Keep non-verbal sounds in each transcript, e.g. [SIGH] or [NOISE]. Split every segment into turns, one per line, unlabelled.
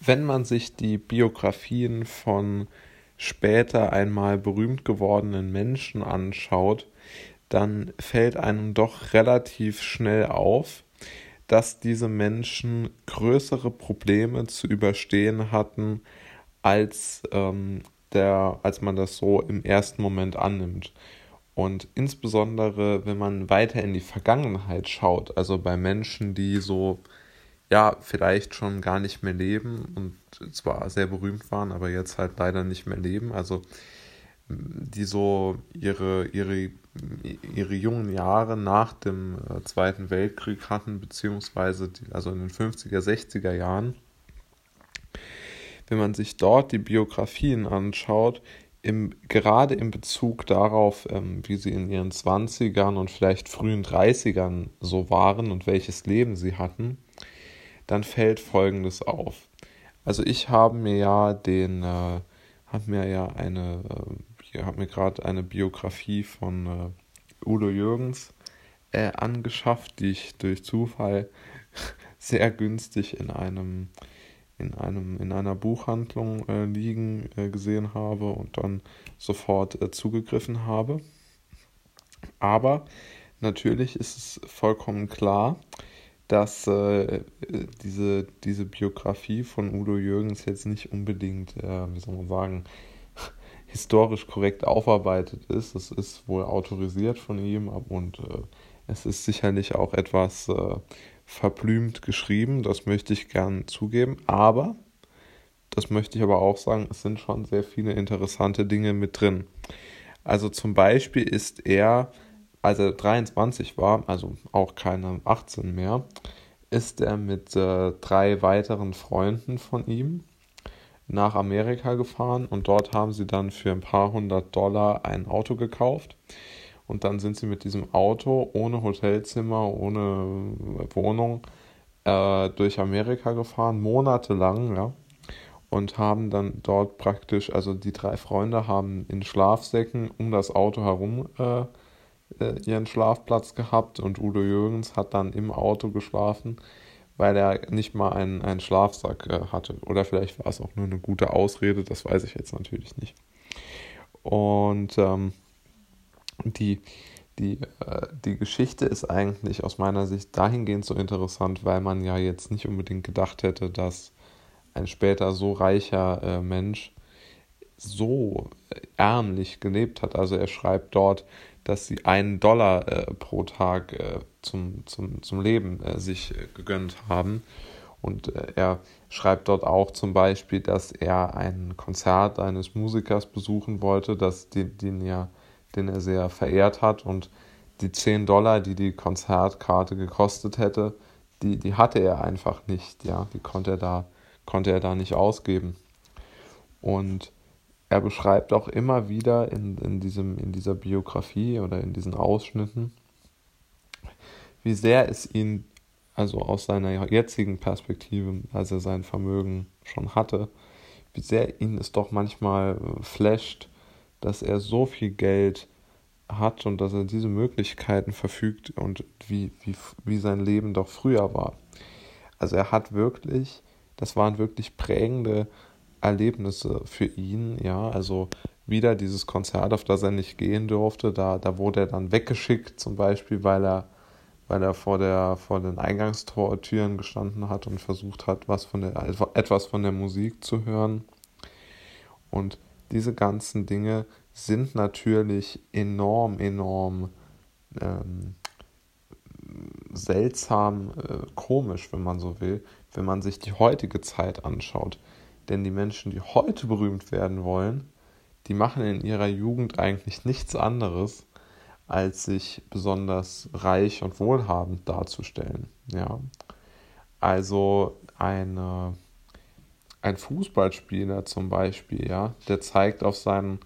wenn man sich die Biografien von später einmal berühmt gewordenen Menschen anschaut, dann fällt einem doch relativ schnell auf, dass diese Menschen größere Probleme zu überstehen hatten, als, ähm, der, als man das so im ersten Moment annimmt. Und insbesondere, wenn man weiter in die Vergangenheit schaut, also bei Menschen, die so, ja, vielleicht schon gar nicht mehr leben und zwar sehr berühmt waren, aber jetzt halt leider nicht mehr leben, also die so ihre, ihre, ihre jungen Jahre nach dem äh, Zweiten Weltkrieg hatten, beziehungsweise die, also in den 50er, 60er Jahren. Wenn man sich dort die Biografien anschaut, im, gerade in Bezug darauf, ähm, wie sie in ihren 20ern und vielleicht frühen 30ern so waren und welches Leben sie hatten, dann fällt Folgendes auf. Also ich habe mir ja den, äh, habe mir ja eine, äh, habe mir gerade eine Biografie von äh, Udo Jürgens äh, angeschafft, die ich durch Zufall [LAUGHS] sehr günstig in einem in, einem, in einer Buchhandlung äh, liegen äh, gesehen habe und dann sofort äh, zugegriffen habe. Aber natürlich ist es vollkommen klar, dass äh, diese, diese Biografie von Udo Jürgens jetzt nicht unbedingt, äh, wie soll man sagen, [LAUGHS] historisch korrekt aufarbeitet ist. Es ist wohl autorisiert von ihm und äh, es ist sicherlich auch etwas verblümt geschrieben, das möchte ich gern zugeben, aber das möchte ich aber auch sagen, es sind schon sehr viele interessante Dinge mit drin. Also zum Beispiel ist er, als er 23 war, also auch keine 18 mehr, ist er mit äh, drei weiteren Freunden von ihm nach Amerika gefahren und dort haben sie dann für ein paar hundert Dollar ein Auto gekauft und dann sind sie mit diesem Auto ohne Hotelzimmer, ohne Wohnung äh, durch Amerika gefahren, monatelang, ja. Und haben dann dort praktisch, also die drei Freunde haben in Schlafsäcken um das Auto herum äh, äh, ihren Schlafplatz gehabt und Udo Jürgens hat dann im Auto geschlafen, weil er nicht mal einen, einen Schlafsack äh, hatte. Oder vielleicht war es auch nur eine gute Ausrede, das weiß ich jetzt natürlich nicht. Und ähm, die, die, äh, die Geschichte ist eigentlich aus meiner Sicht dahingehend so interessant, weil man ja jetzt nicht unbedingt gedacht hätte, dass ein später so reicher äh, Mensch so ärmlich gelebt hat. Also er schreibt dort, dass sie einen Dollar äh, pro Tag äh, zum, zum, zum Leben äh, sich äh, gegönnt haben. Und äh, er schreibt dort auch zum Beispiel, dass er ein Konzert eines Musikers besuchen wollte, das den, den ja den er sehr verehrt hat. Und die 10 Dollar, die die Konzertkarte gekostet hätte, die, die hatte er einfach nicht. Ja, die konnte er da, konnte er da nicht ausgeben. Und er beschreibt auch immer wieder in, in, diesem, in dieser Biografie oder in diesen Ausschnitten, wie sehr es ihn, also aus seiner jetzigen Perspektive, als er sein Vermögen schon hatte, wie sehr ihn es doch manchmal flasht, dass er so viel Geld hat und dass er diese Möglichkeiten verfügt und wie, wie, wie sein Leben doch früher war. Also er hat wirklich, das waren wirklich prägende Erlebnisse für ihn, ja, also wieder dieses Konzert, auf das er nicht gehen durfte, da, da wurde er dann weggeschickt, zum Beispiel, weil er, weil er vor, der, vor den Eingangstortüren gestanden hat und versucht hat, was von der, etwas von der Musik zu hören. Und diese ganzen Dinge sind natürlich enorm, enorm ähm, seltsam äh, komisch, wenn man so will, wenn man sich die heutige Zeit anschaut. Denn die Menschen, die heute berühmt werden wollen, die machen in ihrer Jugend eigentlich nichts anderes, als sich besonders reich und wohlhabend darzustellen. Ja? Also eine ein Fußballspieler zum Beispiel, ja, der zeigt auf seinen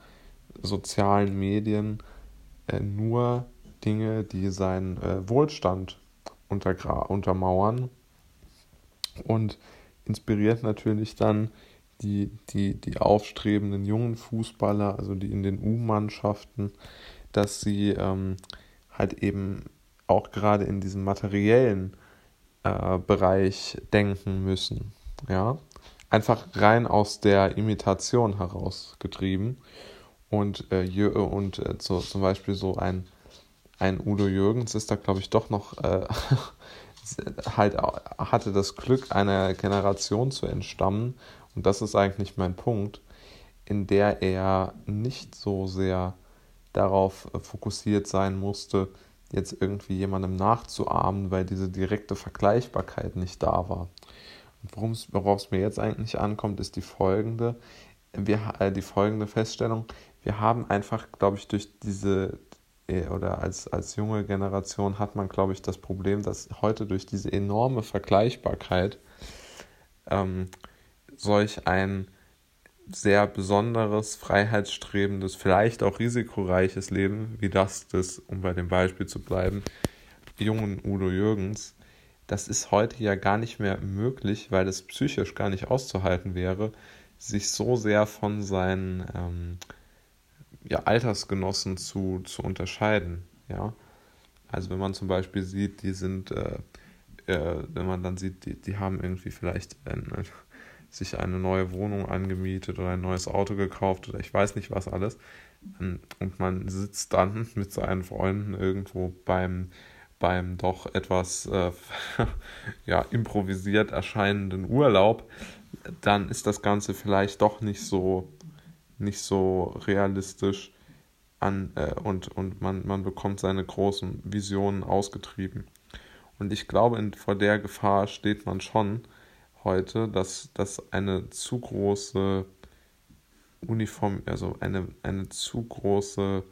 sozialen Medien äh, nur Dinge, die seinen äh, Wohlstand untermauern und inspiriert natürlich dann die, die, die aufstrebenden jungen Fußballer, also die in den U-Mannschaften, dass sie ähm, halt eben auch gerade in diesem materiellen äh, Bereich denken müssen. Ja, einfach rein aus der Imitation herausgetrieben. Und, äh, und äh, so, zum Beispiel so ein, ein Udo Jürgens ist da, glaube ich, doch noch äh, [LAUGHS] halt hatte das Glück, einer Generation zu entstammen. Und das ist eigentlich mein Punkt, in der er nicht so sehr darauf fokussiert sein musste, jetzt irgendwie jemandem nachzuahmen, weil diese direkte Vergleichbarkeit nicht da war. Worauf es mir jetzt eigentlich ankommt, ist die folgende, wir, äh, die folgende Feststellung. Wir haben einfach, glaube ich, durch diese äh, oder als, als junge Generation hat man, glaube ich, das Problem, dass heute durch diese enorme Vergleichbarkeit ähm, solch ein sehr besonderes, freiheitsstrebendes, vielleicht auch risikoreiches Leben, wie das des, um bei dem Beispiel zu bleiben, jungen Udo Jürgens, das ist heute ja gar nicht mehr möglich, weil es psychisch gar nicht auszuhalten wäre, sich so sehr von seinen ähm, ja, Altersgenossen zu, zu unterscheiden. Ja? Also wenn man zum Beispiel sieht, die sind, äh, äh, wenn man dann sieht, die, die haben irgendwie vielleicht ein, [LAUGHS] sich eine neue Wohnung angemietet oder ein neues Auto gekauft oder ich weiß nicht was alles. Ähm, und man sitzt dann [LAUGHS] mit seinen Freunden irgendwo beim, beim doch etwas äh, [LAUGHS] ja, improvisiert erscheinenden Urlaub, dann ist das Ganze vielleicht doch nicht so, nicht so realistisch an, äh, und, und man, man bekommt seine großen Visionen ausgetrieben. Und ich glaube, in, vor der Gefahr steht man schon, heute, dass, dass eine zu große Uniform, also eine, eine zu große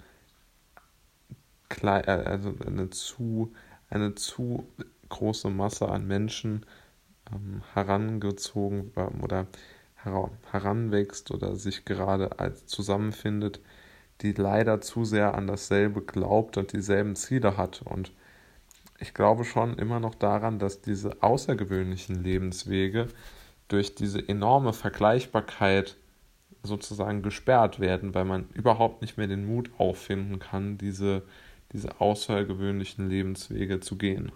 äh, also eine zu, eine zu große Masse an Menschen ähm, herangezogen oder heranwächst oder sich gerade als zusammenfindet, die leider zu sehr an dasselbe glaubt und dieselben Ziele hat. Und ich glaube schon immer noch daran, dass diese außergewöhnlichen Lebenswege durch diese enorme Vergleichbarkeit sozusagen gesperrt werden, weil man überhaupt nicht mehr den Mut auffinden kann, diese, diese außergewöhnlichen Lebenswege zu gehen.